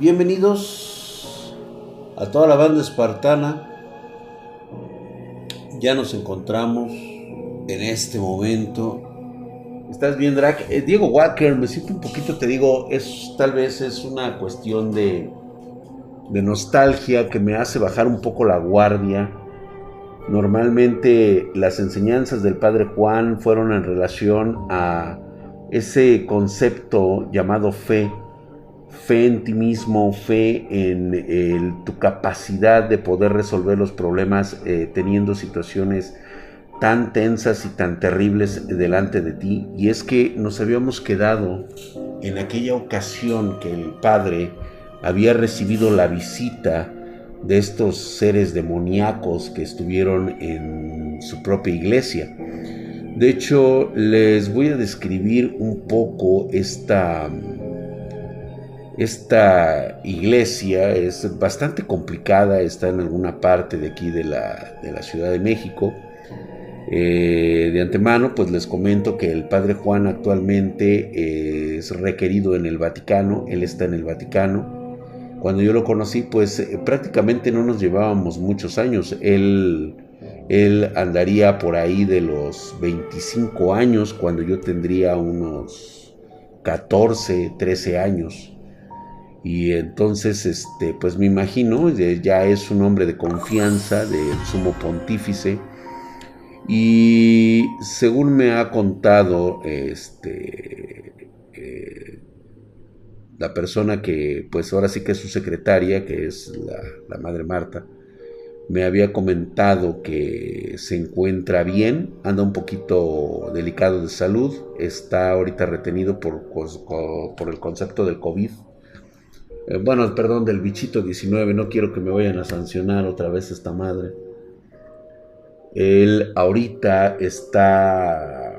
Bienvenidos a toda la banda espartana. Ya nos encontramos en este momento. ¿Estás bien, Drac? Eh, Diego Walker, me siento un poquito, te digo, es tal vez es una cuestión de, de nostalgia que me hace bajar un poco la guardia. Normalmente las enseñanzas del Padre Juan fueron en relación a ese concepto llamado fe fe en ti mismo, fe en tu capacidad de poder resolver los problemas eh, teniendo situaciones tan tensas y tan terribles delante de ti. Y es que nos habíamos quedado en aquella ocasión que el Padre había recibido la visita de estos seres demoníacos que estuvieron en su propia iglesia. De hecho, les voy a describir un poco esta esta iglesia es bastante complicada, está en alguna parte de aquí de la, Ciudad de México. Eh, de antemano, pues les comento que el Padre Juan actualmente eh, es requerido en el Vaticano, él está en el Vaticano. Cuando yo lo conocí, pues eh, prácticamente no nos llevábamos muchos años. Él, él andaría por ahí de los 25 años, cuando yo tendría unos 14, 13 años. Y entonces, este, pues me imagino, ya es un hombre de confianza del sumo pontífice. Y según me ha contado este, eh, la persona que, pues ahora sí que es su secretaria, que es la, la madre Marta, me había comentado que se encuentra bien, anda un poquito delicado de salud, está ahorita retenido por, por el concepto del COVID eh, bueno, perdón, del bichito 19, no quiero que me vayan a sancionar otra vez esta madre. Él ahorita está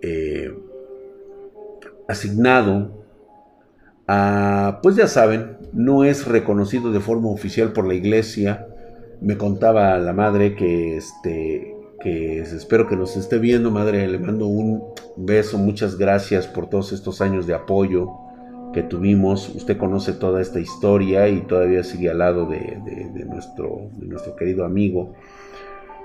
eh, asignado a, pues ya saben, no es reconocido de forma oficial por la iglesia. Me contaba la madre que este que espero que nos esté viendo, madre, le mando un beso, muchas gracias por todos estos años de apoyo que tuvimos. Usted conoce toda esta historia y todavía sigue al lado de, nuestro, querido amigo,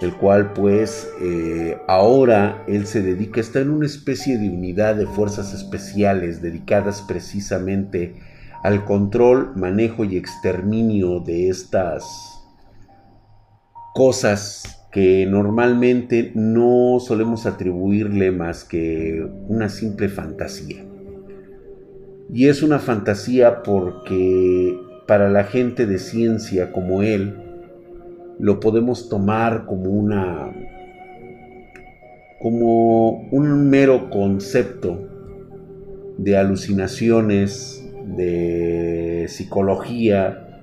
el cual pues eh, ahora él se dedica, está en una especie de unidad de fuerzas especiales dedicadas precisamente al control, manejo y exterminio de estas cosas que normalmente no solemos atribuirle más que una simple fantasía. Y es una fantasía porque para la gente de ciencia como él, lo podemos tomar como una como un mero concepto de alucinaciones, de psicología,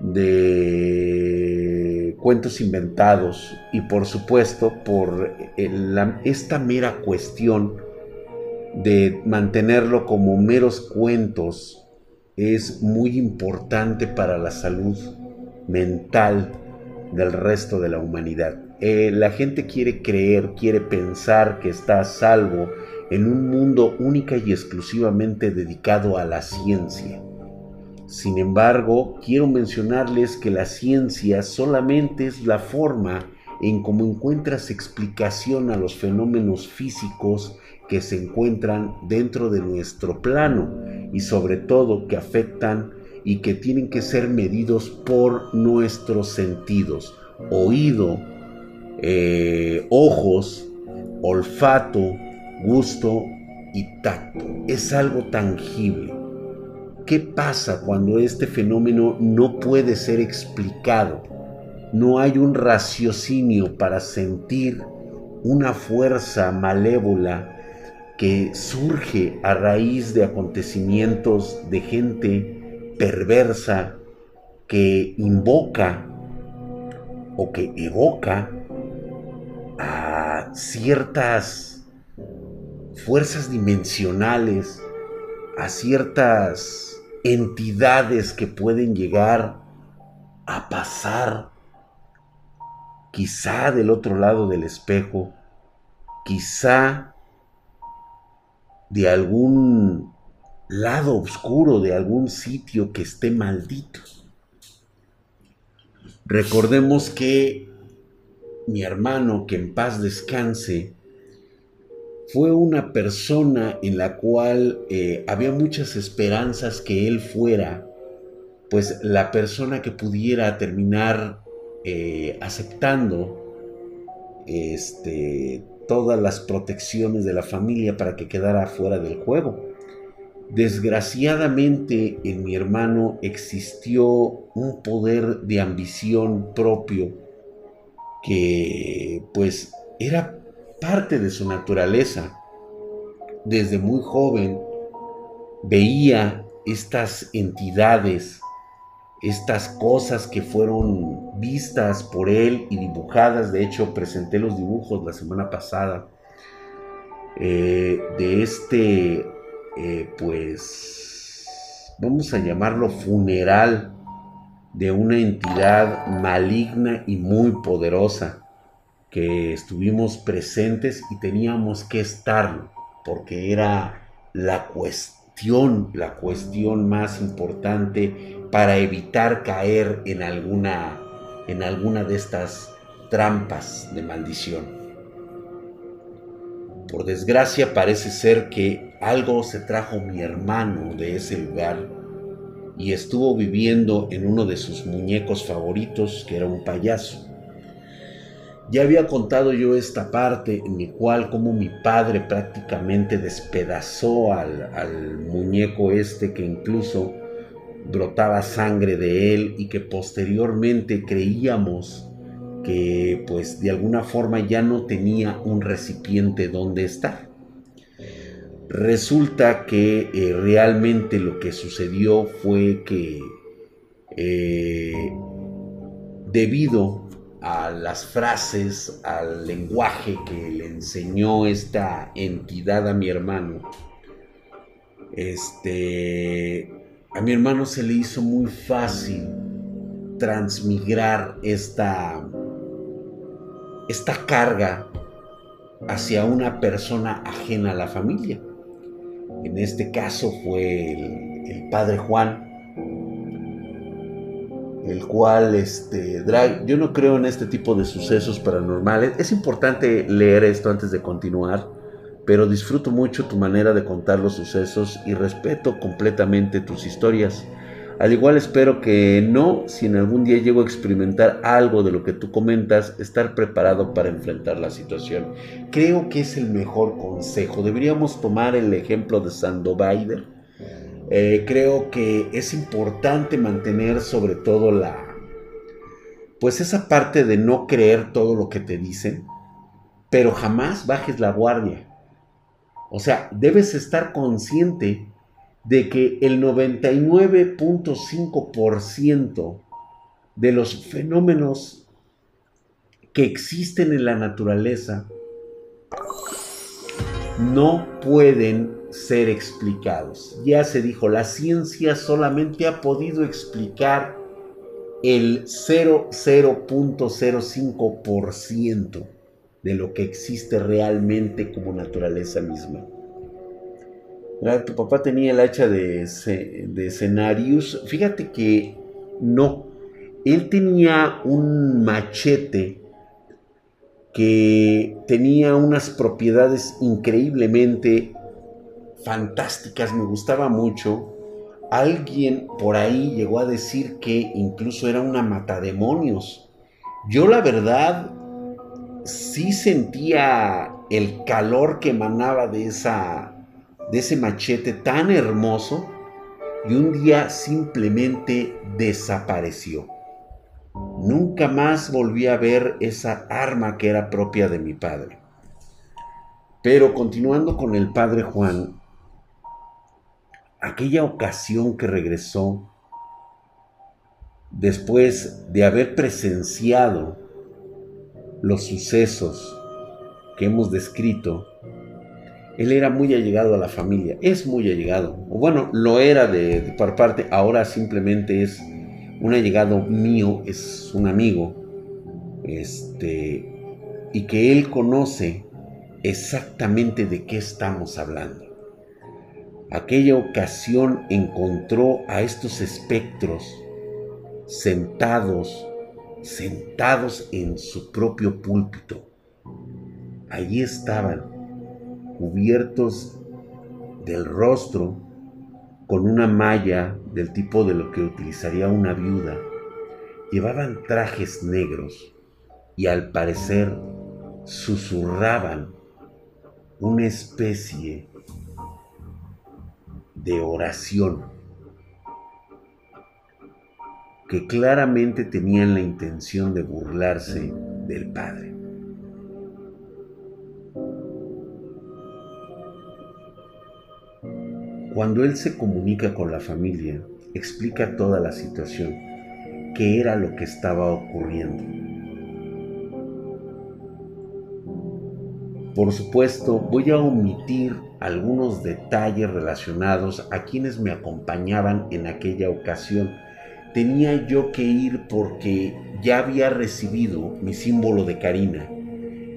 de cuentos inventados y por supuesto por esta mera cuestión de mantenerlo como meros cuentos es muy importante para la salud mental del resto de la humanidad. Eh, la gente quiere creer, quiere pensar que está a salvo en un mundo única y exclusivamente dedicado a la ciencia. Sin embargo, quiero mencionarles que la ciencia solamente es la forma en cómo encuentras explicación a los fenómenos físicos que se encuentran dentro de nuestro plano y sobre todo que afectan y que tienen que ser medidos por nuestros sentidos, oído, eh, ojos, olfato, gusto y tacto. Es algo tangible. ¿Qué pasa cuando este fenómeno no puede ser explicado? No hay un raciocinio para sentir una fuerza malévola que surge a raíz de acontecimientos de gente perversa que invoca o que evoca a ciertas fuerzas dimensionales, a ciertas entidades que pueden llegar a pasar quizá del otro lado del espejo, quizá de algún lado oscuro de algún sitio que esté maldito. Recordemos que mi hermano, que en paz descanse, fue una persona en la cual eh, había muchas esperanzas que él fuera, pues la persona que pudiera terminar eh, aceptando este, todas las protecciones de la familia para que quedara fuera del juego. Desgraciadamente en mi hermano existió un poder de ambición propio que pues era parte de su naturaleza. Desde muy joven veía estas entidades, estas cosas que fueron vistas por él y dibujadas. De hecho, presenté los dibujos la semana pasada eh, de este, eh, pues, vamos a llamarlo funeral de una entidad maligna y muy poderosa que estuvimos presentes y teníamos que estar porque era la cuestión, la cuestión más importante para evitar caer en alguna, en alguna de estas trampas de maldición. Por desgracia parece ser que algo se trajo mi hermano de ese lugar y estuvo viviendo en uno de sus muñecos favoritos, que era un payaso. Ya había contado yo esta parte en mi cual como mi padre prácticamente despedazó al, al muñeco este que incluso brotaba sangre de él y que posteriormente creíamos que pues de alguna forma ya no tenía un recipiente donde estar. Resulta que eh, realmente lo que sucedió fue que eh, debido a las frases, al lenguaje que le enseñó esta entidad a mi hermano, este, a mi hermano se le hizo muy fácil transmigrar esta, esta carga hacia una persona ajena a la familia. En este caso fue el, padre Juan, el cual, este, yo no creo en este tipo de sucesos paranormales. Es importante leer esto antes de continuar, pero disfruto mucho tu manera de contar los sucesos y respeto completamente tus historias. Al igual espero que no, si en algún día llego a experimentar algo de lo que tú comentas, estar preparado para enfrentar la situación. Creo que es el mejor consejo. Deberíamos tomar el ejemplo de Sandovider. Eh, creo que es importante mantener sobre todo la... Pues esa parte de no creer todo lo que te dicen, pero jamás bajes la guardia. O sea, debes estar consciente de que el 99.5% de los fenómenos que existen en la naturaleza no pueden ser explicados. Ya se dijo, la ciencia solamente ha podido explicar el 0.05% de lo que existe realmente como naturaleza misma tu papá tenía el hacha de, de Cenarius. Fíjate que no. Él tenía un machete que tenía unas propiedades increíblemente fantásticas, me gustaba mucho. Alguien por ahí llegó a decir que incluso era una matademonios. Yo la verdad sí sentía el calor que emanaba de esa de ese machete tan hermoso y un día simplemente desapareció. Nunca más volví a ver esa arma que era propia de mi padre. Pero continuando con el padre Juan, aquella ocasión que regresó después de haber presenciado los sucesos que hemos descrito, él era muy allegado a la familia, es muy allegado, o bueno, lo era de, por parte, ahora simplemente es un allegado mío, es un amigo, este, y que él conoce exactamente de qué estamos hablando. aquella ocasión encontró a estos espectros sentados, sentados en su propio púlpito. Allí estaban, cubiertos del rostro con una malla del tipo de lo que utilizaría una viuda. Llevaban trajes negros y al parecer susurraban una especie de oración que claramente tenían la intención de burlarse del Padre. Cuando él se comunica con la familia, explica toda la situación, qué era lo que estaba ocurriendo. Por supuesto, voy a omitir algunos detalles relacionados a quienes me acompañaban en aquella ocasión. Tenía yo que ir porque ya había recibido mi símbolo de Karina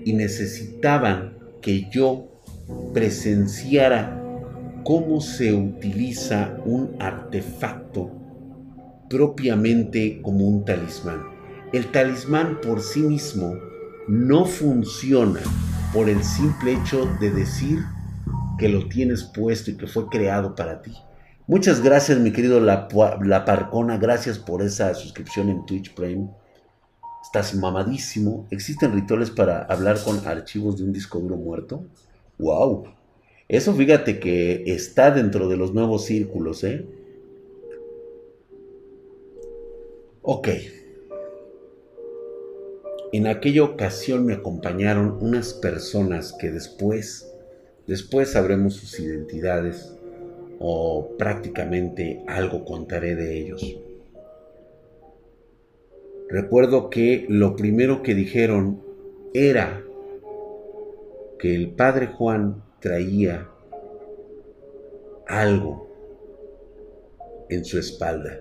y necesitaban que yo presenciara cómo se utiliza un artefacto propiamente como un talismán. El talismán por sí mismo no funciona por el simple hecho de decir que lo tienes puesto y que fue creado para ti. Muchas gracias, mi querido La, La Parcona. Gracias por esa suscripción en Twitch Prime. Estás mamadísimo. ¿Existen rituales para hablar con archivos de un disco duro muerto? ¡Wow! Eso fíjate que está dentro de los nuevos círculos, ¿eh? Ok. En aquella ocasión me acompañaron unas personas que después, después sabremos sus identidades o prácticamente algo contaré de ellos. Recuerdo que lo primero que dijeron era que el padre Juan traía algo en su espalda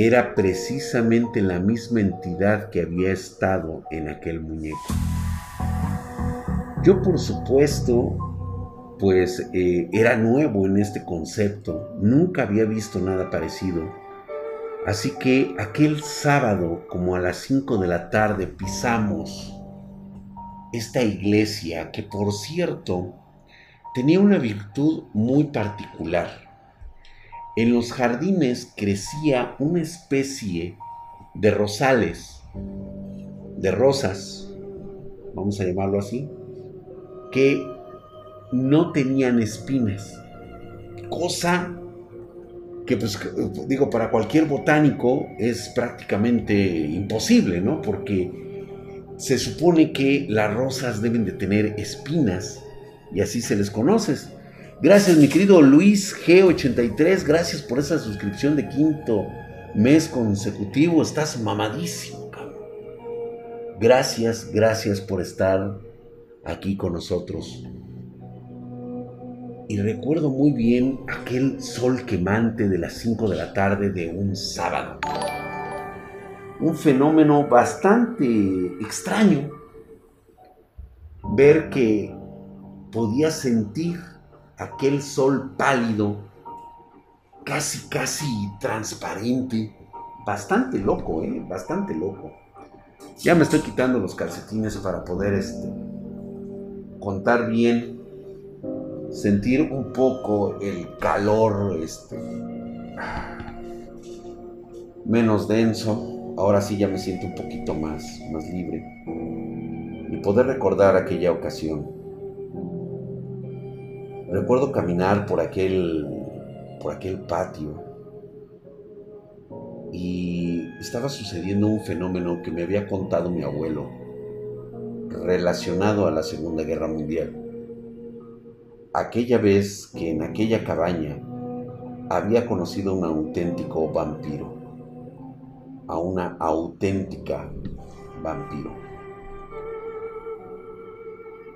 era precisamente la misma entidad que había estado en aquel muñeco. Yo por supuesto, pues eh, era nuevo en este concepto, nunca había visto nada parecido. Así que aquel sábado, como a las 5 de la tarde, pisamos esta iglesia que por cierto tenía una virtud muy particular en los jardines crecía una especie de rosales, de rosas, vamos a llamarlo así, que no tenían espinas. Cosa que, pues, digo, para cualquier botánico es prácticamente imposible, ¿no? Porque se supone que las rosas deben de tener espinas y así se les conoce. Gracias, mi querido Luis G83. Gracias por esa suscripción de quinto mes consecutivo. Estás mamadísimo, cabrón. Gracias, gracias por estar aquí con nosotros. Y recuerdo muy bien aquel sol quemante de las 5 de la tarde de un sábado. Un fenómeno bastante extraño. Ver que podía sentir aquel sol pálido, casi, casi transparente. Bastante loco, ¿eh? Bastante loco. Ya me estoy quitando los calcetines para poder este, contar bien, sentir un poco el calor este, menos denso. Ahora sí ya me siento un poquito más, más libre. Y poder recordar aquella ocasión. Recuerdo caminar por aquel, por aquel patio y estaba sucediendo un fenómeno que me había contado mi abuelo relacionado a la Segunda Guerra Mundial. Aquella vez que en aquella cabaña había conocido a un auténtico vampiro, a una auténtica vampiro.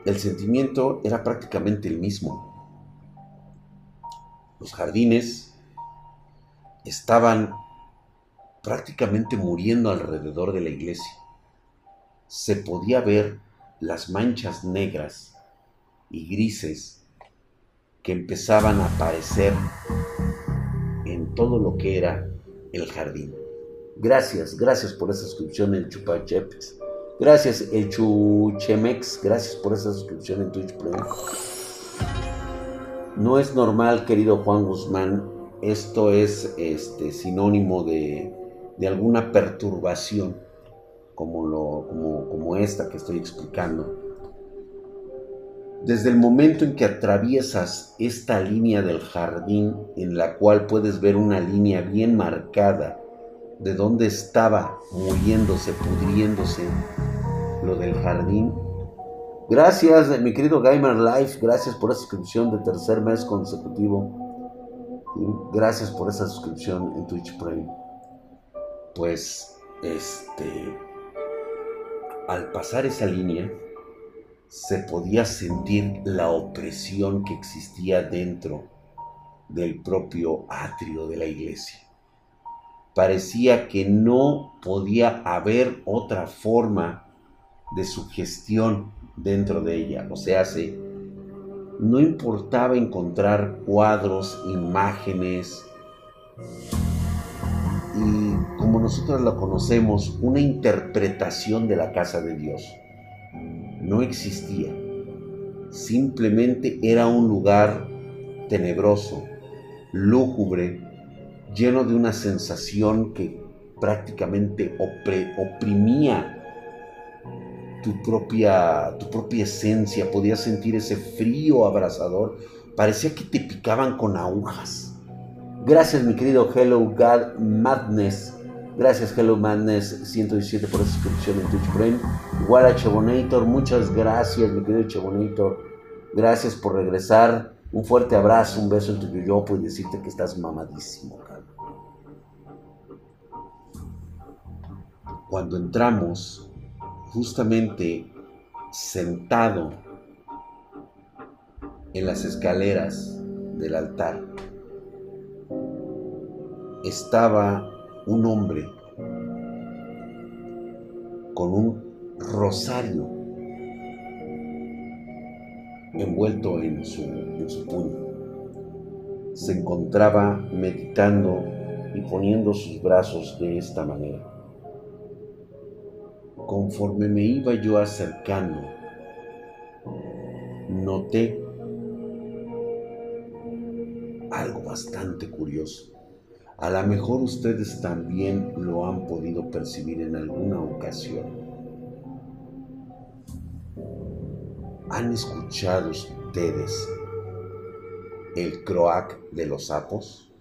El sentimiento era prácticamente el mismo los jardines estaban prácticamente muriendo alrededor de la iglesia. Se podía ver las manchas negras y grises que empezaban a aparecer en todo lo que era el jardín. Gracias, gracias por esa suscripción en Chupacheps. Gracias, el Chuchemex. Gracias por esa suscripción en Twitch Prime. No es normal, querido Juan Guzmán. Esto es este, sinónimo de, de alguna perturbación, como, lo, como, como esta que estoy explicando. Desde el momento en que atraviesas esta línea del jardín, en la cual puedes ver una línea bien marcada de dónde estaba muriéndose, pudriéndose lo del jardín. Gracias, mi querido Gamer Life, gracias por esa suscripción de tercer mes consecutivo. Gracias por esa suscripción en Twitch Prime. Pues, este, al pasar esa línea, se podía sentir la opresión que existía dentro del propio atrio de la iglesia. Parecía que no podía haber otra forma de sugestión dentro de ella. O sea, se, no importaba encontrar cuadros, imágenes y como nosotros lo conocemos, una interpretación de la casa de Dios no existía. Simplemente era un lugar tenebroso, lúgubre, lleno de una sensación que prácticamente oprimía tu propia, tu propia esencia. Podías sentir ese frío abrasador. Parecía que te picaban con agujas. Gracias, mi querido Hello God Madness Gracias Hello Madness 117 por esa suscripción en Twitch Prime. Igual a muchas gracias mi querido Chebonator. Gracias por regresar. Un fuerte abrazo, un beso en tu yoyopo y decirte que estás mamadísimo. Cuando entramos, justamente sentado en las escaleras del altar, estaba un hombre con un rosario envuelto en su, en su puño. Se encontraba meditando y poniendo sus brazos de esta manera. Conforme me iba yo acercando, noté algo bastante curioso. A lo mejor ustedes también lo han podido percibir en alguna ocasión. ¿Han escuchado ustedes el croac de los sapos?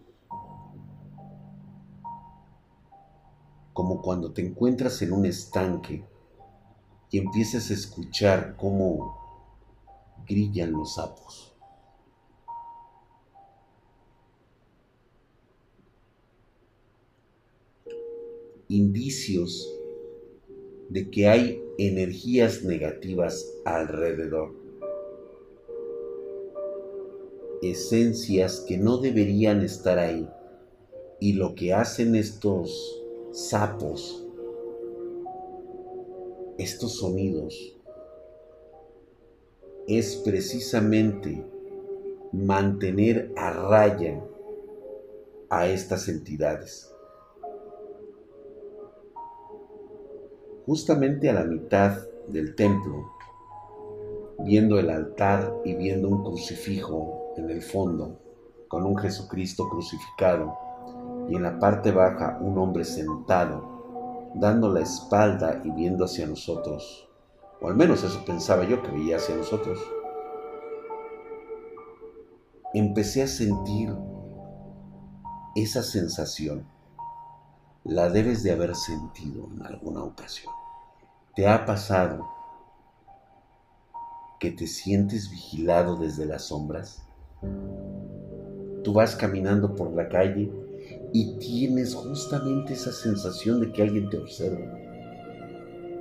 Como cuando te encuentras en un estanque y empiezas a escuchar cómo grillan los sapos. Indicios de que hay energías negativas alrededor. Esencias que no deberían estar ahí. Y lo que hacen estos sapos, estos sonidos, es precisamente mantener a raya a estas entidades. Justamente a la mitad del templo, viendo el altar y viendo un crucifijo en el fondo, con un Jesucristo crucificado, y en la parte baja un hombre sentado, dando la espalda y viendo hacia nosotros, o al menos eso pensaba yo que veía hacia nosotros. Empecé a sentir esa sensación la debes de haber sentido en alguna ocasión. ¿Te ha pasado que te sientes vigilado desde las sombras? Tú vas caminando por la calle y tienes justamente esa sensación de que alguien te observa.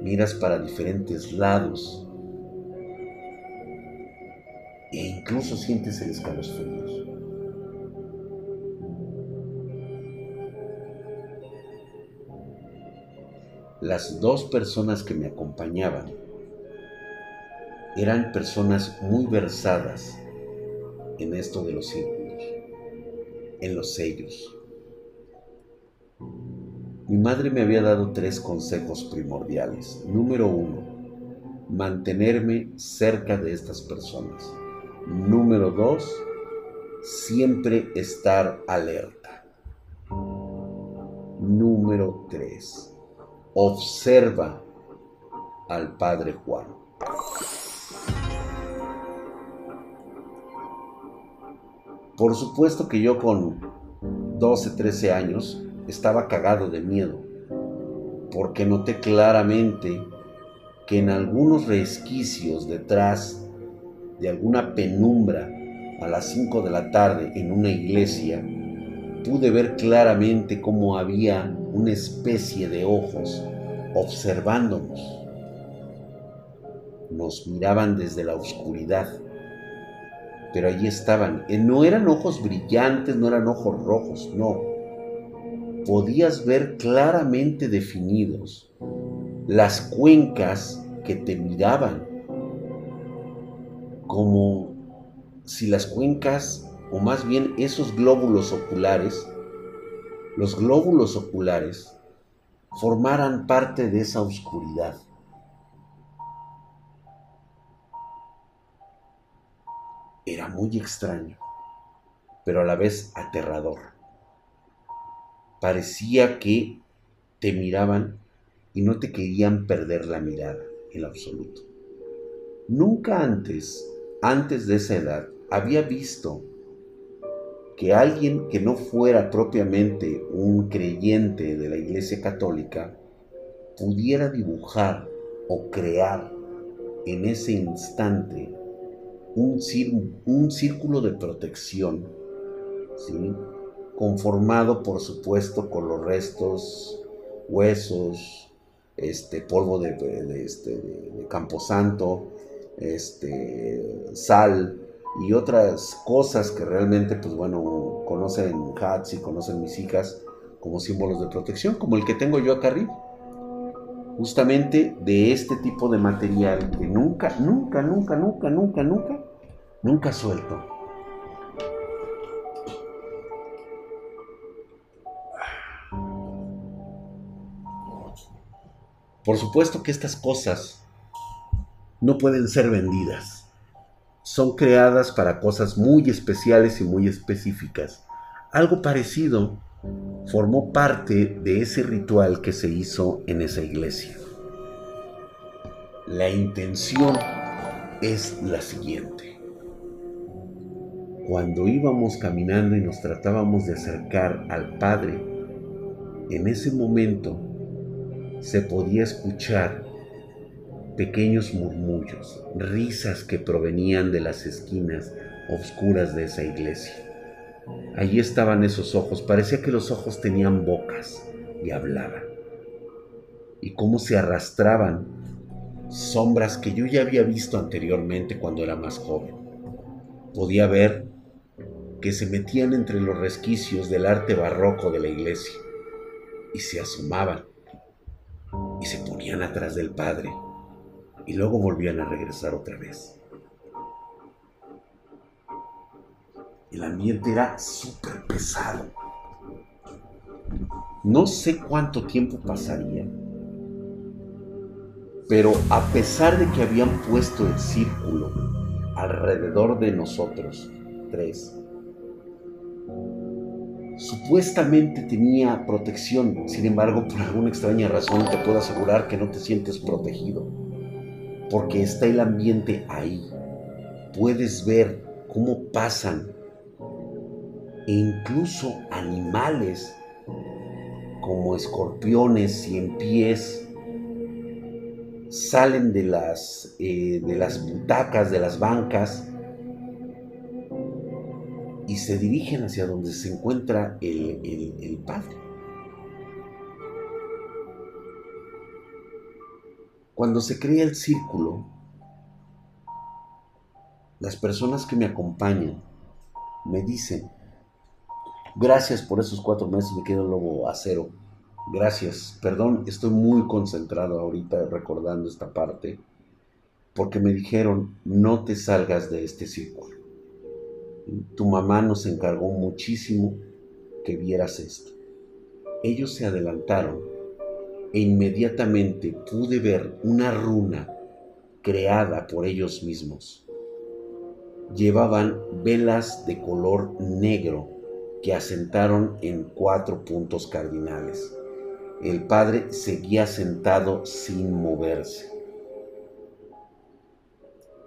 Miras para diferentes lados e incluso sientes el escalofríos. Las dos personas que me acompañaban eran personas muy versadas en esto de los círculos, en los sellos. Mi madre me había dado tres consejos primordiales. Número uno, mantenerme cerca de estas personas. Número dos, siempre estar alerta. Número tres, observa al Padre Juan. Por supuesto que yo con 12, 13 años estaba cagado de miedo, porque noté claramente que en algunos resquicios detrás de alguna penumbra a las 5 de la tarde en una iglesia, pude ver claramente cómo había una especie de ojos observándonos. Nos miraban desde la oscuridad, pero allí estaban. Eh, no eran ojos brillantes, no eran ojos rojos, no. Podías ver claramente definidos las cuencas que te miraban, como si las cuencas, o más bien esos glóbulos oculares, los glóbulos oculares, formaran parte de esa oscuridad. Era muy extraño, pero a la vez aterrador. Parecía que te miraban y no te querían perder la mirada en absoluto. Nunca antes, antes de esa edad, había visto que alguien que no fuera propiamente un creyente de la Iglesia Católica pudiera dibujar o crear en ese instante un, círculo de protección, conformado por supuesto con los restos, huesos, este, polvo de, este, de camposanto, este, sal, y otras cosas que realmente, pues bueno, conocen Hats y conocen mis hijas como símbolos de protección, como el que tengo yo acá arriba. Justamente de este tipo de material que nunca, nunca, nunca, nunca, nunca, nunca, nunca suelto. Por supuesto que estas cosas no pueden ser vendidas son creadas para cosas muy especiales y muy específicas. Algo parecido formó parte de ese ritual que se hizo en esa iglesia. La intención es la siguiente. Cuando íbamos caminando y nos tratábamos de acercar al Padre, en ese momento se podía escuchar pequeños murmullos, risas que provenían de las esquinas oscuras de esa iglesia. Allí estaban esos ojos, parecía que los ojos tenían bocas y hablaban. Y cómo se arrastraban sombras que yo ya había visto anteriormente cuando era más joven. Podía ver que se metían entre los resquicios del arte barroco de la iglesia y se asomaban y se ponían atrás del Padre y luego volvían a regresar otra vez. El ambiente era súper pesado. No sé cuánto tiempo pasaría, pero a pesar de que habían puesto el círculo alrededor de nosotros, tres, supuestamente tenía protección, sin embargo, por alguna extraña razón te puedo asegurar que no te sientes protegido porque está el ambiente ahí. Puedes ver cómo pasan e incluso animales como escorpiones y en pies salen de las, eh, de las butacas, de las bancas y se dirigen hacia donde se encuentra el, el Padre. Cuando se crea el círculo, las personas que me acompañan me dicen, gracias por esos cuatro meses, me quedo lobo acero. Gracias, perdón, estoy muy concentrado ahorita recordando esta parte, porque me dijeron, no te salgas de este círculo. tu mamá nos encargó muchísimo que vieras esto. Ellos se adelantaron e inmediatamente pude ver una runa creada por ellos mismos. Llevaban velas de color negro que asentaron en cuatro puntos cardinales. El padre seguía sentado sin moverse.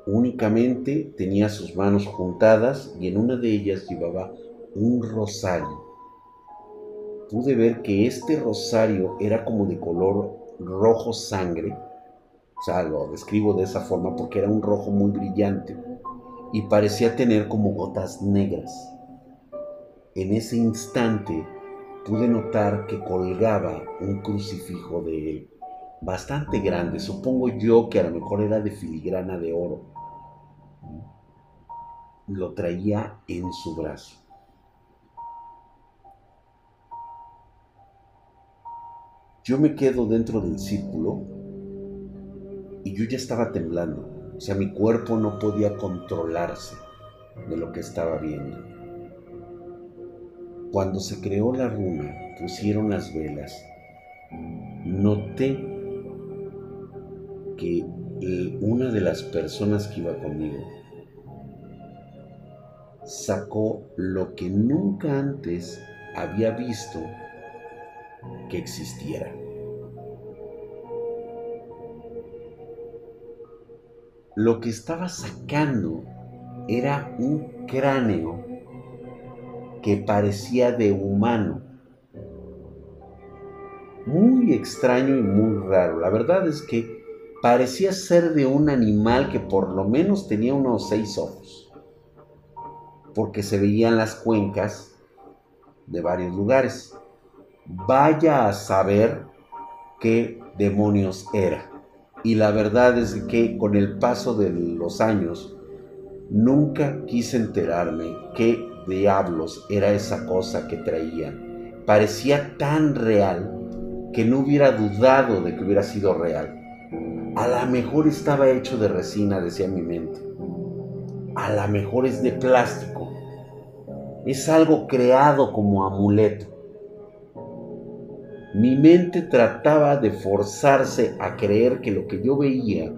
Únicamente tenía sus manos juntadas y en una de ellas llevaba un rosario. Pude ver que este rosario era como de color rojo sangre. O sea, lo describo de esa forma porque era un rojo muy brillante y parecía tener como gotas negras. En ese instante pude notar que colgaba un crucifijo de él, bastante grande, supongo yo que a lo mejor era de filigrana de oro lo traía en su brazo. Yo me quedo dentro del círculo y yo ya estaba temblando. O sea, mi cuerpo no podía controlarse de lo que estaba viendo. Cuando se creó la runa, pusieron las velas, noté que una de las personas que iba conmigo sacó lo que nunca antes había visto que existiera. Lo que estaba sacando era un cráneo que parecía de humano. Muy extraño y muy raro. La verdad es que parecía ser de un animal que por lo menos tenía unos seis ojos porque se veían las cuencas de varios lugares. Vaya a saber qué demonios era. Y la verdad es que con el paso de los años, nunca quise enterarme qué diablos era esa cosa que traía. Parecía tan real que no hubiera dudado de que hubiera sido real. A lo mejor estaba hecho de resina, decía mi mente. A lo mejor es de plástico es algo creado como amuleto. Mi mente trataba de forzarse a creer que lo que yo veía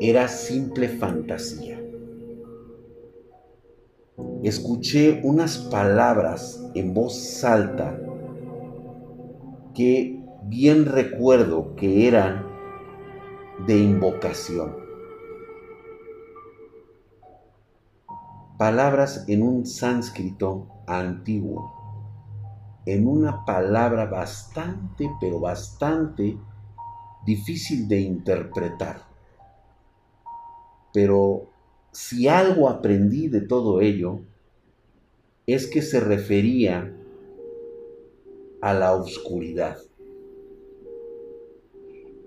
era simple fantasía. Escuché unas palabras en voz alta que bien recuerdo que eran de invocación. palabras en un sánscrito antiguo, en una palabra bastante, pero bastante difícil de interpretar. Pero si algo aprendí de todo ello, es que se refería a la oscuridad.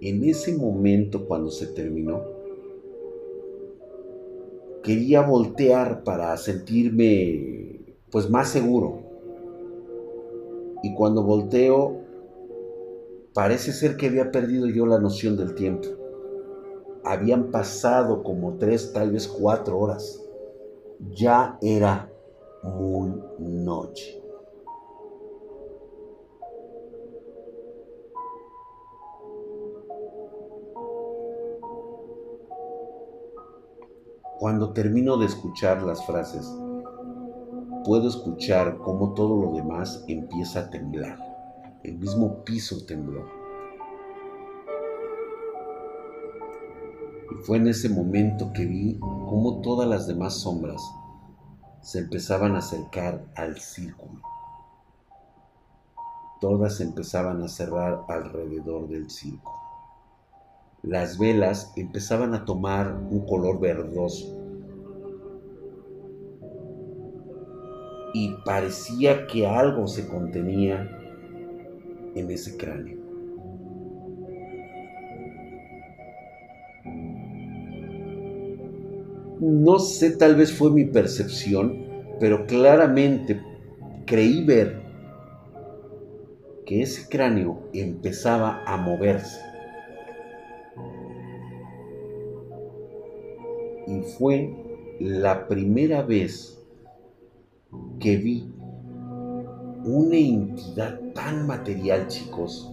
En ese momento cuando se terminó, quería voltear para sentirme pues más seguro. Y cuando volteo, parece ser que había perdido yo la noción del tiempo. Habían pasado como tres, tal vez cuatro horas. Ya era muy noche. Cuando termino de escuchar las frases, puedo escuchar cómo todo lo demás empieza a temblar. El mismo piso tembló. Y fue en ese momento que vi cómo todas las demás sombras se empezaban a acercar al círculo. Todas empezaban a cerrar alrededor del círculo las velas empezaban a tomar un color verdoso. Y parecía que algo se contenía en ese cráneo. No sé, tal vez fue mi percepción, pero claramente creí ver que ese cráneo empezaba a moverse. y fue la primera vez que vi una entidad tan material, chicos.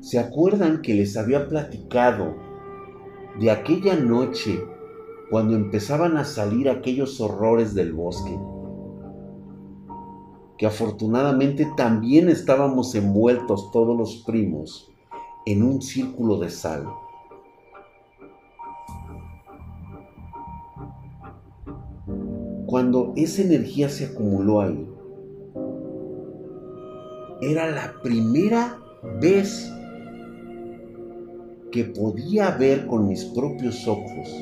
¿Se acuerdan que les había platicado de aquella noche cuando empezaban a salir aquellos horrores del bosque? Que afortunadamente también estábamos envueltos todos los primos en un círculo de sal. Cuando esa energía se acumuló ahí, era la primera vez que podía ver con mis propios ojos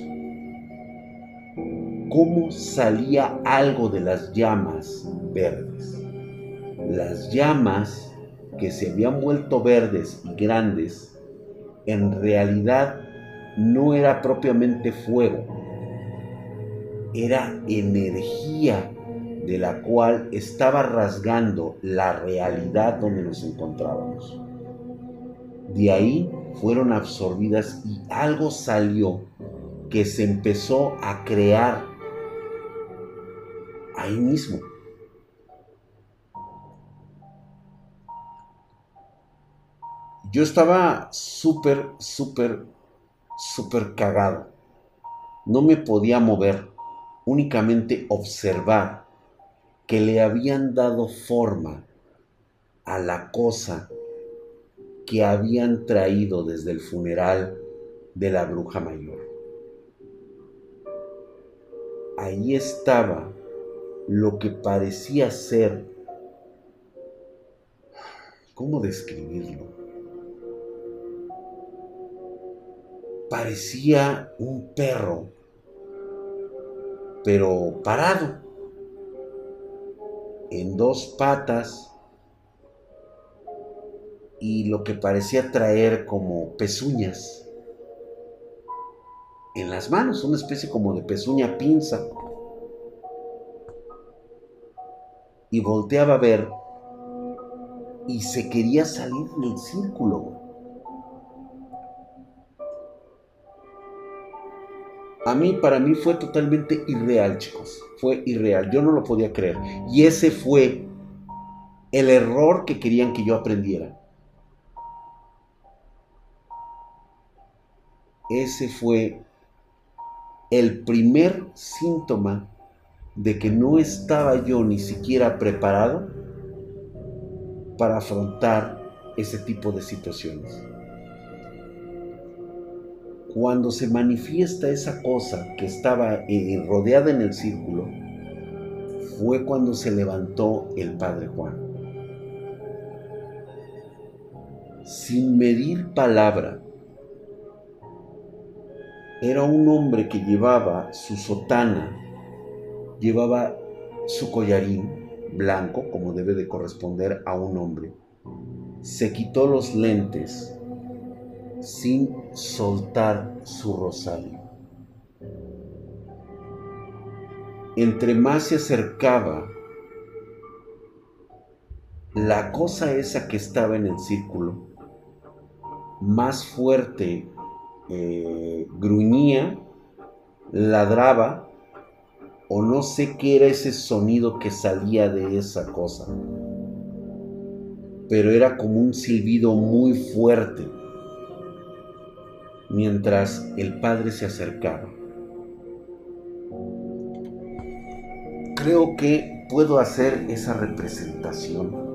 cómo salía algo de las llamas verdes. Las llamas que se habían vuelto verdes y grandes, en realidad no era propiamente fuego, era energía de la cual estaba rasgando la realidad donde nos encontrábamos. De ahí fueron absorbidas y algo salió que se empezó a crear ahí mismo. Yo estaba súper, súper, súper cagado. No me podía mover, únicamente observar que le habían dado forma a la cosa que habían traído desde el funeral de la bruja mayor. Ahí estaba lo que parecía ser, ¿cómo describirlo? Parecía un perro, pero parado en dos patas y lo que parecía traer como pezuñas en las manos, una especie como de pezuña pinza. Y volteaba a ver y se quería salir del círculo. A mí, para mí fue totalmente irreal, chicos. Fue irreal. Yo no lo podía creer. Y ese fue el error que querían que yo aprendiera. Ese fue el primer síntoma de que no estaba yo ni siquiera preparado para afrontar ese tipo de situaciones cuando se manifiesta esa cosa que estaba eh, rodeada en el círculo, fue cuando se levantó el Padre Juan. Sin medir palabra, era un hombre que llevaba su sotana, llevaba su collarín blanco, como debe de corresponder a un hombre. Se quitó los lentes sin soltar su rosario. Entre más se acercaba la cosa esa que estaba en el círculo, más fuerte eh, gruñía, ladraba, o no sé qué era ese sonido que salía de esa cosa, pero era como un silbido muy fuerte mientras el Padre se acercaba. Creo que puedo hacer esa representación.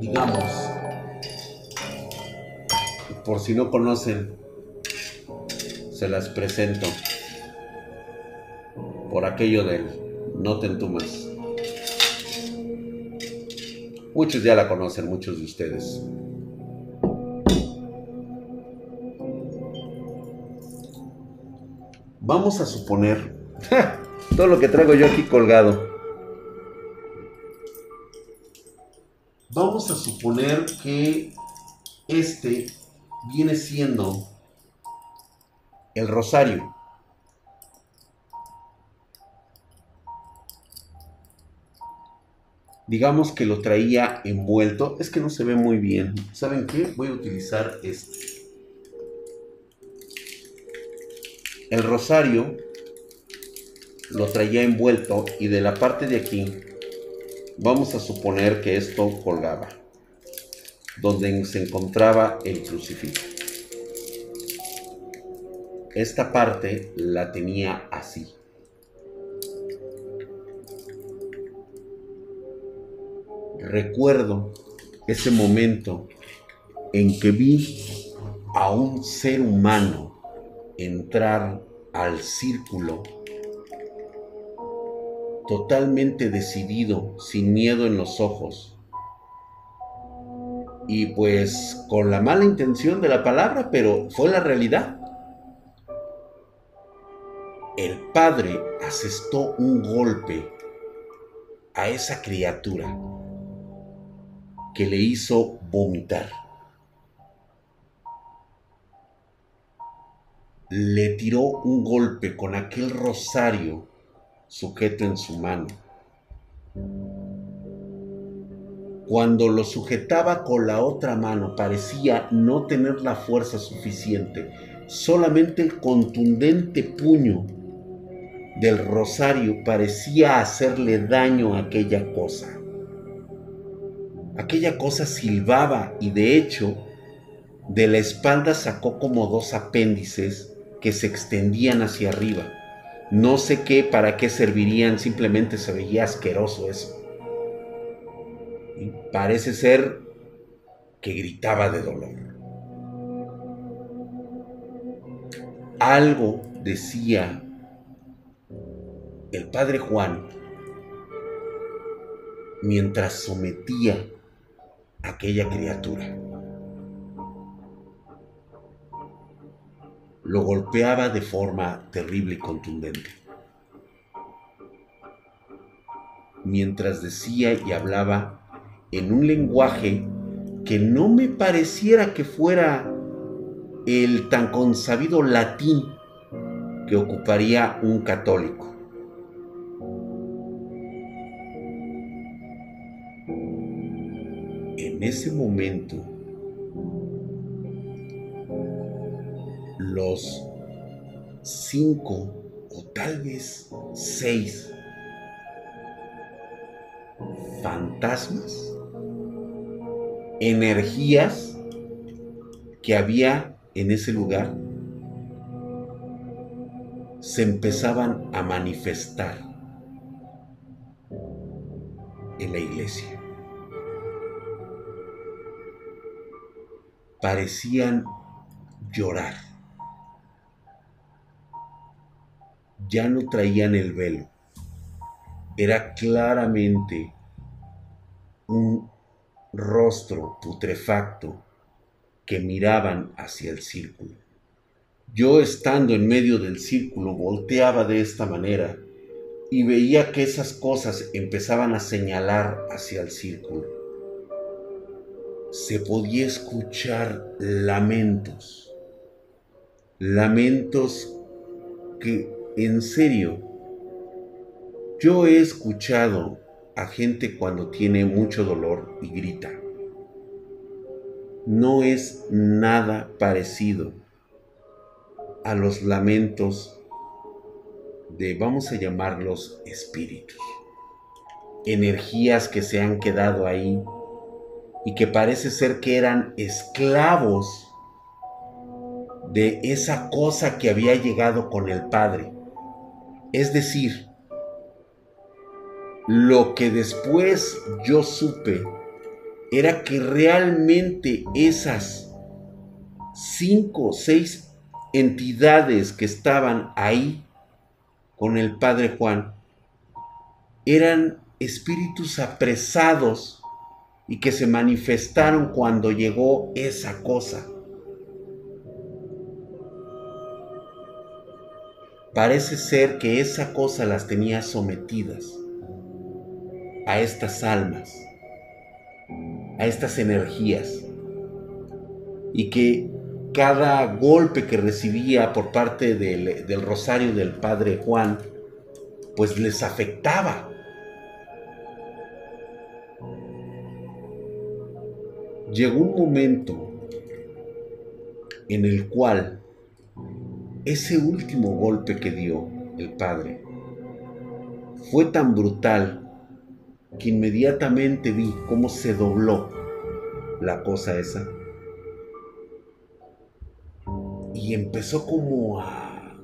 Digamos, por si no conocen, se las presento por aquello del no te entumas. Muchos ya la conocen, muchos de ustedes. Vamos a suponer todo lo que traigo yo aquí colgado. Vamos a suponer que este viene siendo el rosario. Digamos que lo traía envuelto. Es que no se ve muy bien. ¿Saben qué? Voy a utilizar este. El rosario lo traía envuelto y de la parte de aquí vamos a suponer que esto colgaba, donde se encontraba el crucifijo. Esta parte la tenía así. Recuerdo ese momento en que vi a un ser humano entrar al círculo totalmente decidido, sin miedo en los ojos. Y pues con la mala intención de la palabra, pero fue la realidad. El padre asestó un golpe a esa criatura que le hizo vomitar. Le tiró un golpe con aquel rosario sujeto en su mano. Cuando lo sujetaba con la otra mano parecía no tener la fuerza suficiente, solamente el contundente puño del rosario parecía hacerle daño a aquella cosa. Aquella cosa silbaba y de hecho de la espalda sacó como dos apéndices que se extendían hacia arriba no sé qué, para qué servirían, simplemente se veía asqueroso eso. Y parece ser que gritaba de dolor. Algo decía el padre Juan mientras sometía a aquella criatura. Lo golpeaba de forma terrible y contundente. Mientras decía y hablaba en un lenguaje que no me pareciera que fuera el tan consabido latín que ocuparía un católico. En ese momento los cinco o tal vez seis fantasmas, energías que había en ese lugar, se empezaban a manifestar en la iglesia. Parecían llorar. Ya no traían el velo. Era claramente un rostro putrefacto que miraban hacia el círculo. Yo estando en medio del círculo volteaba de esta manera y veía que esas cosas empezaban a señalar hacia el círculo. Se podía escuchar lamentos, lamentos que en serio, yo he escuchado a gente cuando tiene mucho dolor y grita. No es nada parecido a los lamentos de, vamos a llamarlos espíritus, energías que se han quedado ahí y que parece ser que eran esclavos de esa cosa que había llegado con el Padre es decir, lo que después yo supe era que realmente esas cinco o seis entidades que estaban ahí con el Padre Juan eran espíritus apresados y que se manifestaron cuando llegó esa cosa. Parece ser que esa cosa las tenía sometidas a estas almas, a estas energías, y que cada golpe que recibía por parte del, rosario del Padre Juan, pues les afectaba. Llegó un momento en el cual ese último golpe que dio el padre fue tan brutal que inmediatamente vi cómo se dobló la cosa esa. Y empezó como a,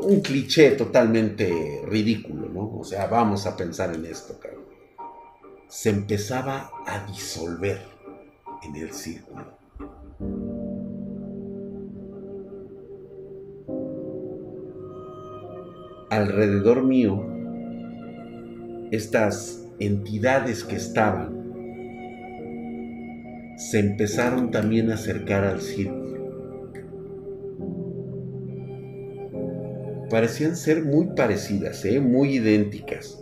un cliché totalmente ridículo, ¿no? O sea, vamos a pensar en esto, cabrón. Se empezaba a disolver en el círculo. Alrededor mío, estas entidades que estaban se empezaron también a acercar al círculo. Parecían ser muy parecidas, ¿eh? muy idénticas.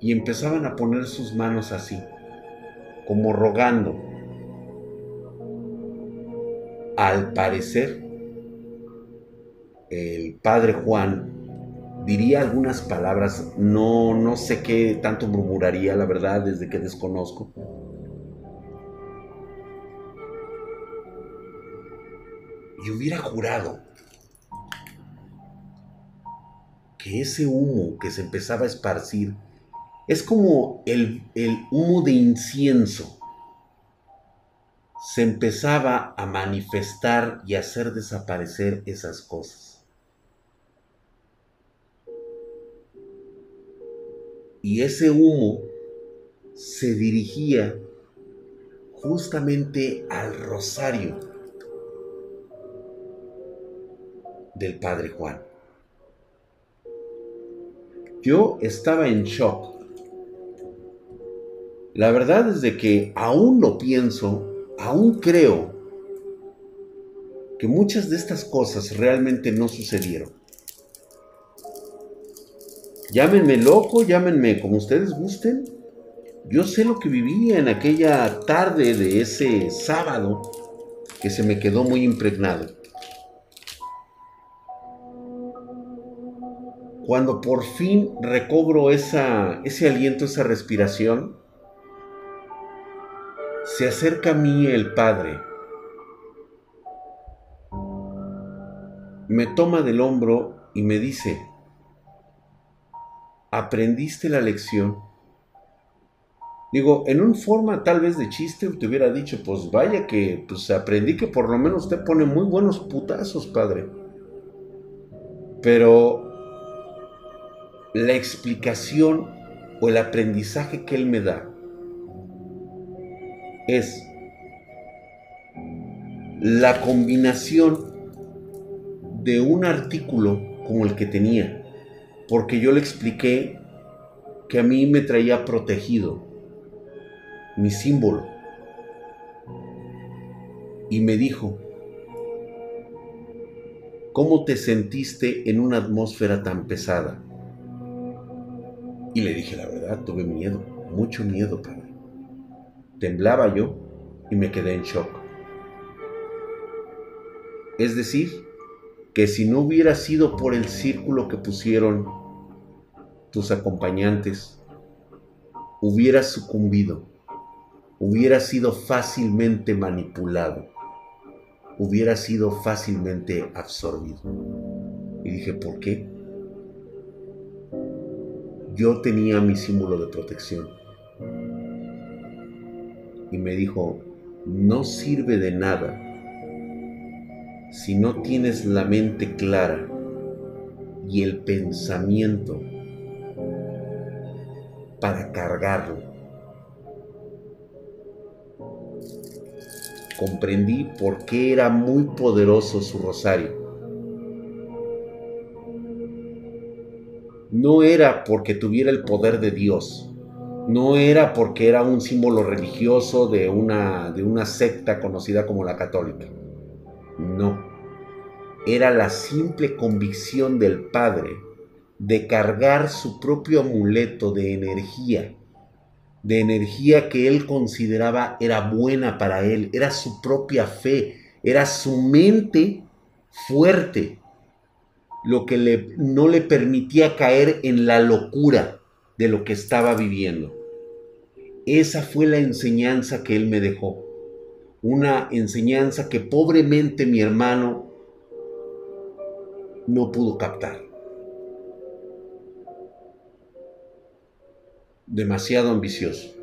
Y empezaban a poner sus manos así, como rogando. Al parecer, el padre Juan diría algunas palabras, no, no sé qué tanto murmuraría, la verdad, desde que desconozco. Y hubiera jurado que ese humo que se empezaba a esparcir es como el, el humo de incienso. Se empezaba a manifestar y hacer desaparecer esas cosas. Y ese humo se dirigía justamente al rosario del Padre Juan. Yo estaba en shock. La verdad es de que aún lo pienso, aún creo que muchas de estas cosas realmente no sucedieron. Llámenme loco, llámenme como ustedes gusten. Yo sé lo que vivía en aquella tarde de ese sábado que se me quedó muy impregnado. Cuando por fin recobro esa, ese aliento, esa respiración, se acerca a mí el Padre. Me toma del hombro y me dice, ¿aprendiste la lección? Digo, en una forma tal vez de chiste te hubiera dicho, pues vaya que pues aprendí que por lo menos usted pone muy buenos putazos, padre. Pero la explicación o el aprendizaje que él me da es la combinación de un artículo como el que tenía porque yo le expliqué que a mí me traía protegido mi símbolo. Y me dijo, ¿cómo te sentiste en una atmósfera tan pesada? Y le dije la verdad, tuve miedo, mucho miedo, padre. Temblaba yo y me quedé en shock. Es decir, que si no hubiera sido por el círculo que pusieron tus acompañantes, hubieras sucumbido, hubiera sido fácilmente manipulado, hubiera sido fácilmente absorbido. Y dije, ¿por qué? Yo tenía mi símbolo de protección. Y me dijo, no sirve de nada si no tienes la mente clara y el pensamiento para cargarlo. Comprendí por qué era muy poderoso su rosario. No era porque tuviera el poder de Dios, no era porque era un símbolo religioso de una, de una secta conocida como la católica no, era la simple convicción del Padre de cargar su propio amuleto de energía, de energía que él consideraba era buena para él, era su propia fe, era su mente fuerte, lo que no le permitía caer en la locura de lo que estaba viviendo. Esa fue la enseñanza que él me dejó una enseñanza que pobremente mi hermano no pudo captar. demasiado ambicioso.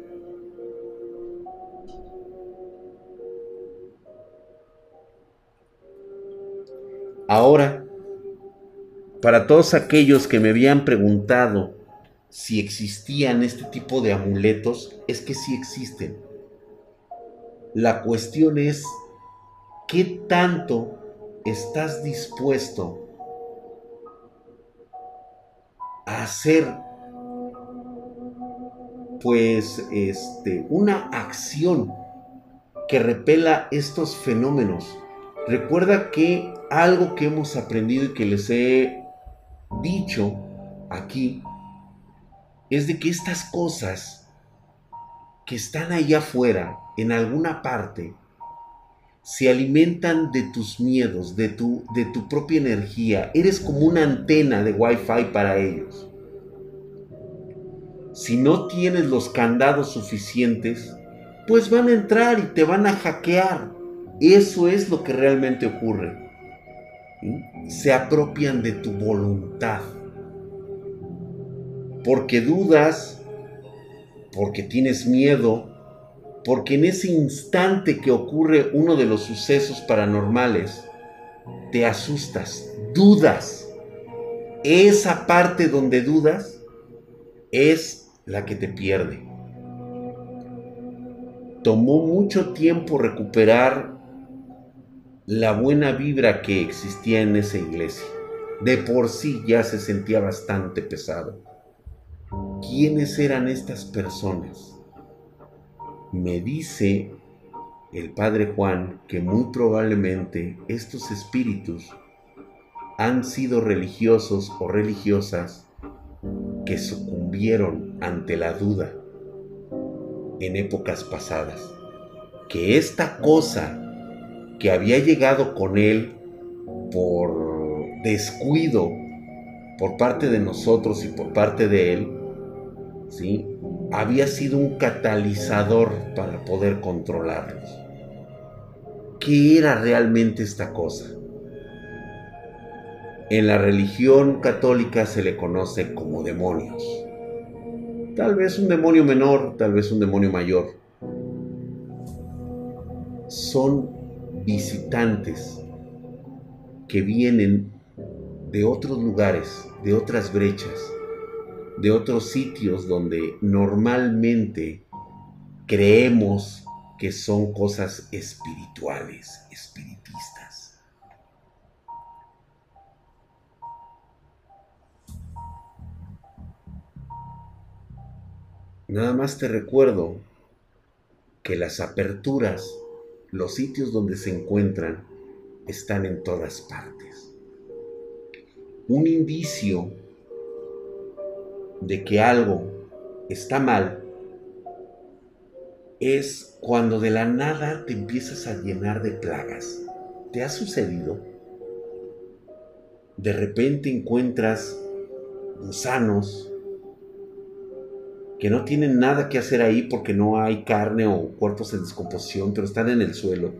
Ahora, para todos aquellos que me habían preguntado si existían este tipo de amuletos, es que sí existen. La cuestión es, ¿qué tanto estás dispuesto a hacer pues este una acción que repela estos fenómenos? Recuerda que algo que hemos aprendido y que les he dicho aquí es de que estas cosas que están allá afuera, en alguna parte, se alimentan de tus miedos, de tu, de tu propia energía. Eres como una antena de Wi-Fi para ellos. Si no tienes los candados suficientes, pues van a entrar y te van a hackear. Eso es lo que realmente ocurre. Se apropian de tu voluntad porque dudas, porque tienes miedo, porque en ese instante que ocurre uno de los sucesos paranormales, te asustas, dudas. Esa parte donde dudas es la que te pierde. Tomó mucho tiempo recuperar la buena vibra que existía en esa iglesia. De por sí ya se sentía bastante pesado. ¿Quiénes eran estas personas? Me dice el padre Juan que muy probablemente estos espíritus han sido religiosos o religiosas que sucumbieron ante la duda en épocas pasadas. Que esta cosa que había llegado con él por descuido por parte de nosotros y por parte de él, había sido un catalizador para poder controlarlos. ¿Qué era realmente esta cosa? En la religión católica se le conoce como demonios. Tal vez un demonio menor, tal vez un demonio mayor. Son visitantes que vienen de otros lugares, de otras brechas, de otros sitios donde normalmente creemos que son cosas espirituales, espiritistas. Nada más te recuerdo que las aperturas, los sitios donde se encuentran, están en todas partes. Un indicio de que algo está mal es cuando de la nada te empiezas a llenar de plagas. ¿Te ha sucedido? De repente encuentras gusanos que no tienen nada que hacer ahí porque no hay carne o cuerpos en descomposición, pero están en el suelo.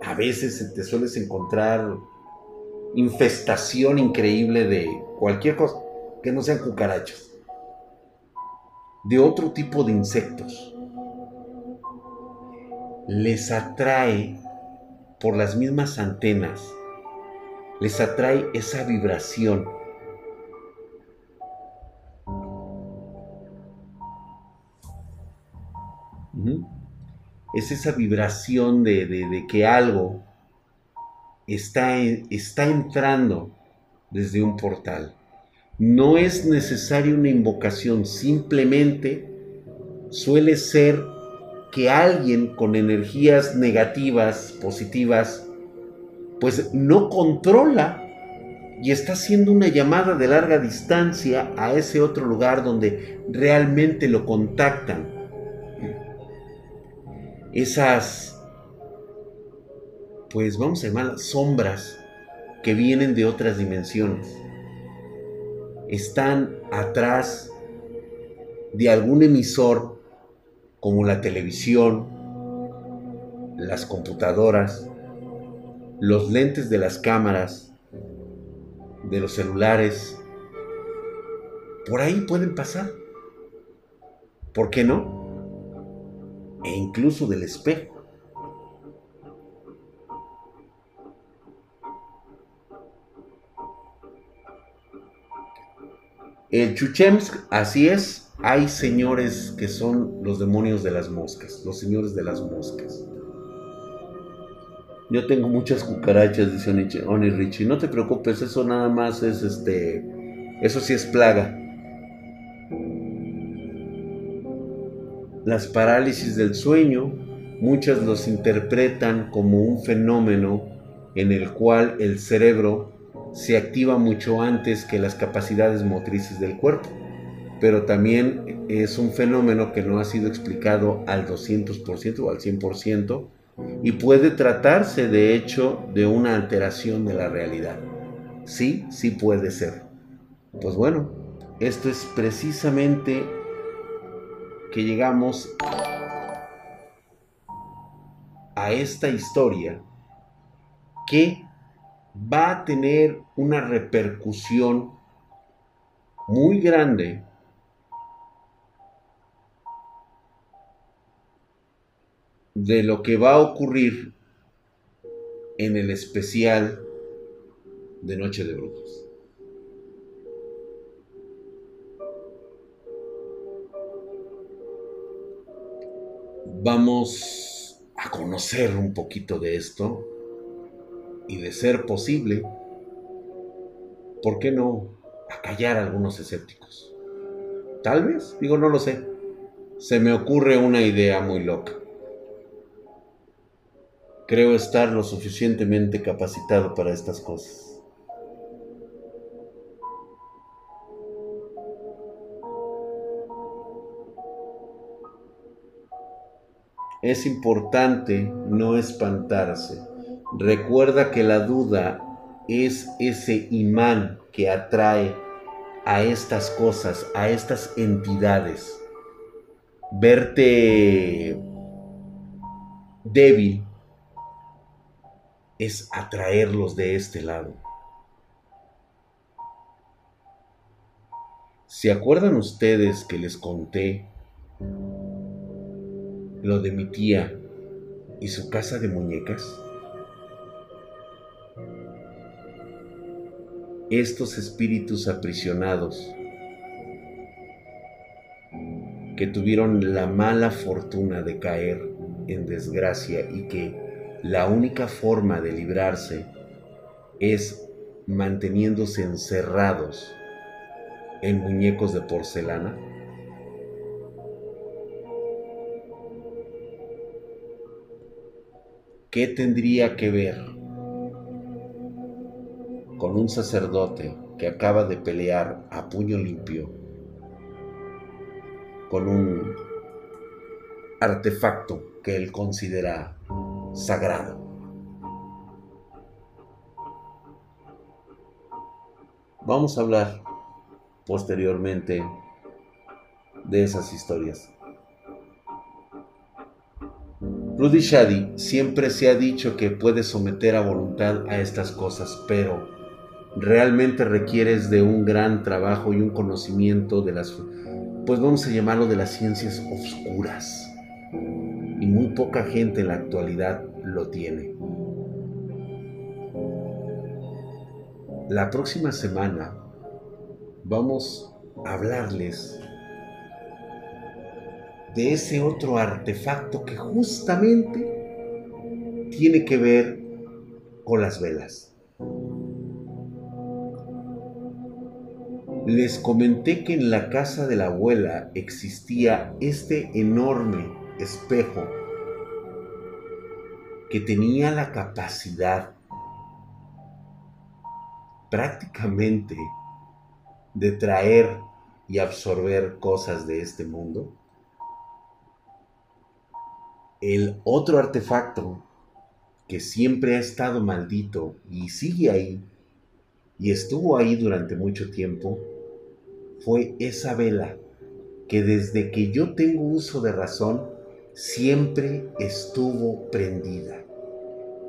A veces te sueles encontrar infestación increíble de cualquier cosa que no sean cucarachas, de otro tipo de insectos. Les atrae por las mismas antenas, les atrae esa vibración. Es esa vibración de, que algo está, está entrando desde un portal. No es necesaria una invocación, simplemente suele ser que alguien con energías negativas, positivas, pues no controla y está haciendo una llamada de larga distancia a ese otro lugar donde realmente lo contactan. Esas, pues vamos a llamar sombras que vienen de otras dimensiones están atrás de algún emisor como la televisión, las computadoras, los lentes de las cámaras, de los celulares, por ahí pueden pasar. ¿Por qué no? E incluso del espejo. El Chuchemsk, así es, hay señores que son los demonios de las moscas, los señores de las moscas. Yo tengo muchas cucarachas, dice Oni Richie. No te preocupes, eso nada más es este. Eso sí es plaga. Las parálisis del sueño, muchas los interpretan como un fenómeno en el cual el cerebro se activa mucho antes que las capacidades motrices del cuerpo, pero también es un fenómeno que no ha sido explicado al 200% o al 100% y puede tratarse de hecho de una alteración de la realidad. Sí, sí puede ser. Pues bueno, esto es precisamente que llegamos a esta historia que va a tener una repercusión muy grande de lo que va a ocurrir en el especial de Noche de Brujos. Vamos a conocer un poquito de esto y de ser posible, ¿por qué no acallar a algunos escépticos? Tal vez, digo, no lo sé. Se me ocurre una idea muy loca. Creo estar lo suficientemente capacitado para estas cosas. Es importante no espantarse Recuerda que la duda es ese imán que atrae a estas cosas, a estas entidades. Verte débil es atraerlos de este lado. ¿Se acuerdan ustedes que les conté lo de mi tía y su casa de muñecas? Estos espíritus aprisionados que tuvieron la mala fortuna de caer en desgracia y que la única forma de librarse es manteniéndose encerrados en muñecos de porcelana? ¿Qué tendría que ver con un sacerdote que acaba de pelear a puño limpio con un artefacto que él considera sagrado. Vamos a hablar posteriormente de esas historias. Rudy Shadi siempre se ha dicho que puede someter a voluntad a estas cosas, pero realmente requieres de un gran trabajo y un conocimiento de las, pues vamos a llamarlo de las ciencias oscuras. Y muy poca gente en la actualidad lo tiene. La próxima semana vamos a hablarles de ese otro artefacto que justamente tiene que ver con las velas. Les comenté que en la casa de la abuela existía este enorme espejo que tenía la capacidad prácticamente de traer y absorber cosas de este mundo. El otro artefacto que siempre ha estado maldito y sigue ahí y estuvo ahí durante mucho tiempo fue esa vela que desde que yo tengo uso de razón siempre estuvo prendida.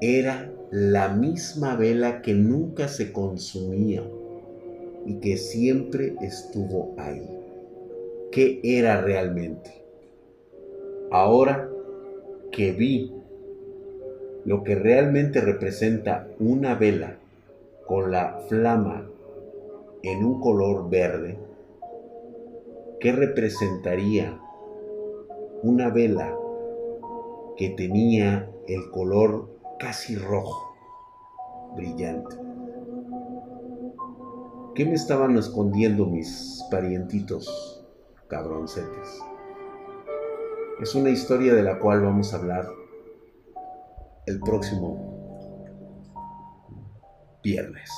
Era la misma vela que nunca se consumía, y que siempre estuvo ahí. ¿Qué era realmente? Ahora que vi lo que realmente representa una vela con la flama en un color verde, ¿qué representaría una vela que tenía el color casi rojo, brillante? ¿Qué me estaban escondiendo mis parientitos cabroncetes? Es una historia de la cual vamos a hablar el próximo viernes,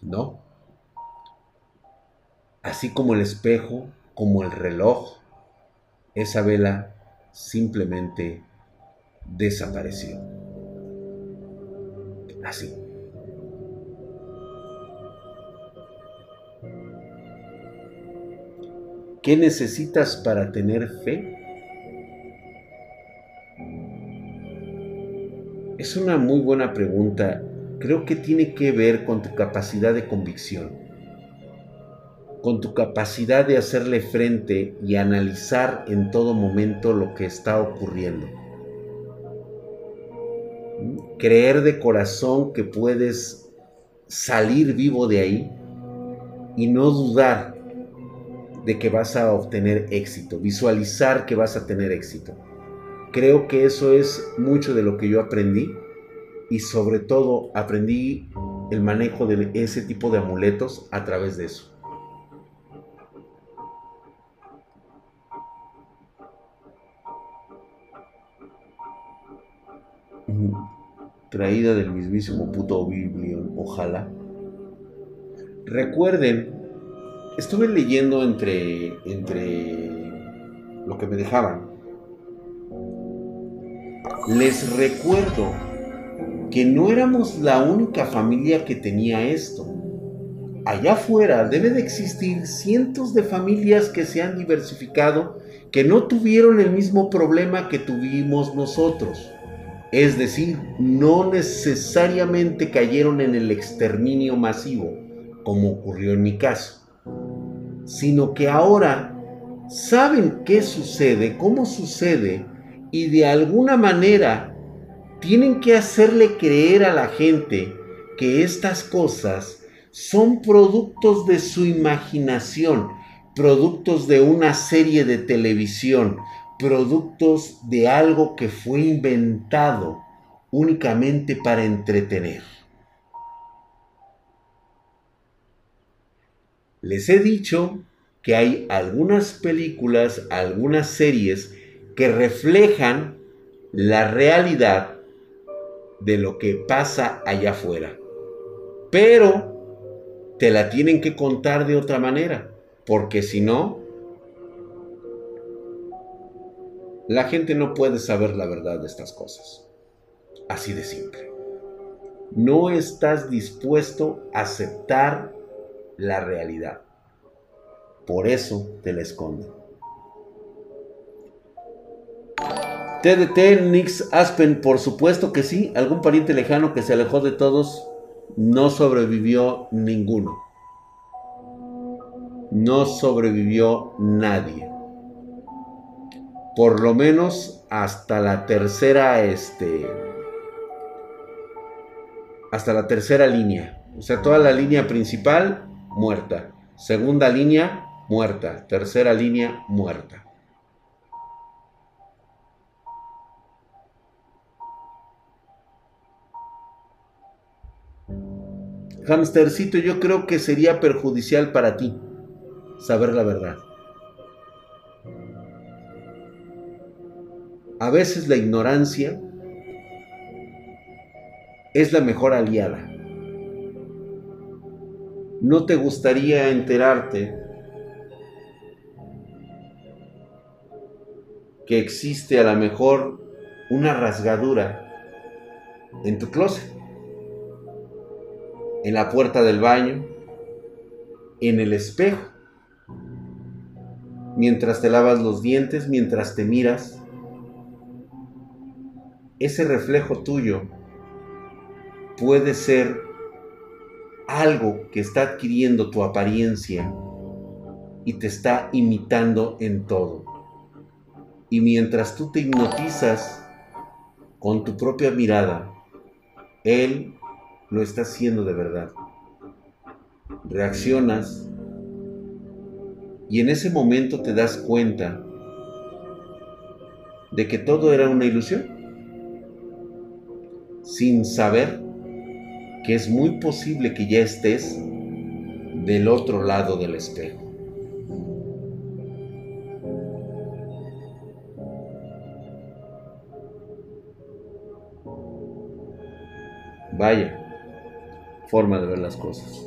¿no? Así como el espejo, como el reloj, esa vela simplemente desapareció. Así. ¿Qué necesitas para tener fe? Es una muy buena pregunta. Creo que tiene que ver con tu capacidad de convicción, con tu capacidad de hacerle frente y analizar en todo momento lo que está ocurriendo. Creer de corazón que puedes salir vivo de ahí y no dudar de que vas a obtener éxito, visualizar que vas a tener éxito. Creo que eso es mucho de lo que yo aprendí y sobre todo aprendí el manejo de ese tipo de amuletos a través de eso. Traída del mismísimo puto Biblion, ojalá. Recuerden, estuve leyendo entre, entre lo que me dejaban les recuerdo que no éramos la única familia que tenía esto. Allá afuera debe de existir cientos de familias que se han diversificado que no tuvieron el mismo problema que tuvimos nosotros. Es decir, no necesariamente cayeron en el exterminio masivo, como ocurrió en mi caso, sino que ahora saben qué sucede, cómo sucede y de alguna manera tienen que hacerle creer a la gente que estas cosas son productos de su imaginación, productos de una serie de televisión, productos de algo que fue inventado únicamente para entretener. Les he dicho que hay algunas películas, algunas series que reflejan la realidad de lo que pasa allá afuera. Pero te la tienen que contar de otra manera, porque si no, la gente no puede saber la verdad de estas cosas. Así de simple. No estás dispuesto a aceptar la realidad. Por eso te la esconden. TDT, Nix Aspen, por supuesto que sí. Algún pariente lejano que se alejó de todos, no sobrevivió ninguno. No sobrevivió nadie. Por lo menos hasta la tercera, este. Hasta la tercera línea. O sea, toda la línea principal, muerta. Segunda línea, muerta. Tercera línea, muerta. Hamstercito, yo creo que sería perjudicial para ti saber la verdad. A veces la ignorancia es la mejor aliada. ¿No te gustaría enterarte que existe a lo mejor una rasgadura en tu closet? en la puerta del baño, en el espejo, mientras te lavas los dientes, mientras te miras, ese reflejo tuyo puede ser algo que está adquiriendo tu apariencia y te está imitando en todo. Y mientras tú te hipnotizas con tu propia mirada, Él lo está haciendo de verdad. Reaccionas y en ese momento te das cuenta de que todo era una ilusión, sin saber que es muy posible que ya estés del otro lado del espejo. Vaya forma de ver las cosas.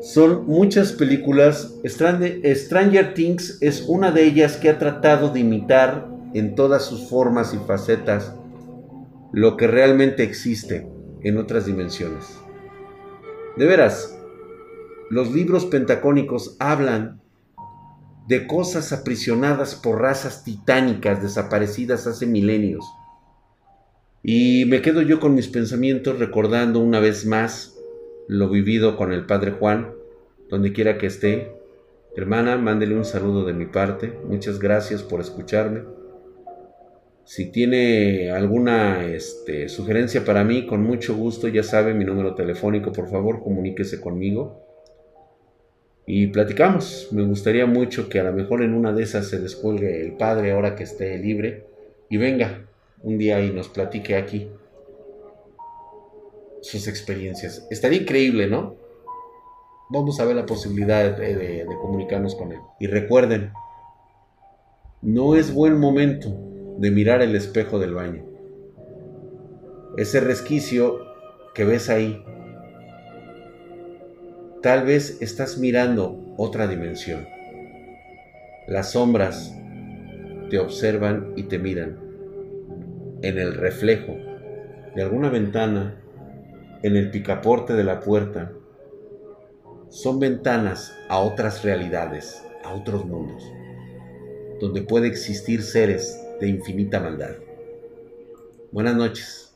Son muchas películas. Stranger Things es una de ellas que ha tratado de imitar en todas sus formas y facetas lo que realmente existe en otras dimensiones. De veras, los libros pentacónicos hablan de cosas aprisionadas por razas titánicas desaparecidas hace milenios. Y me quedo yo con mis pensamientos recordando una vez más lo vivido con el Padre Juan, donde quiera que esté. Hermana, mándele un saludo de mi parte. Muchas gracias por escucharme. Si tiene alguna este, sugerencia para mí, con mucho gusto, ya sabe mi número telefónico, por favor, comuníquese conmigo. Y platicamos. Me gustaría mucho que a lo mejor en una de esas se descuelgue el padre ahora que esté libre y venga un día y nos platique aquí sus experiencias. Estaría increíble, ¿no? Vamos a ver la posibilidad de, comunicarnos con él. Y recuerden, no es buen momento de mirar el espejo del baño. Ese resquicio que ves ahí, tal vez estás mirando otra dimensión. Las sombras te observan y te miran en el reflejo de alguna ventana en el picaporte de la puerta son ventanas a otras realidades, a otros mundos, donde puede existir seres de infinita maldad. Buenas noches.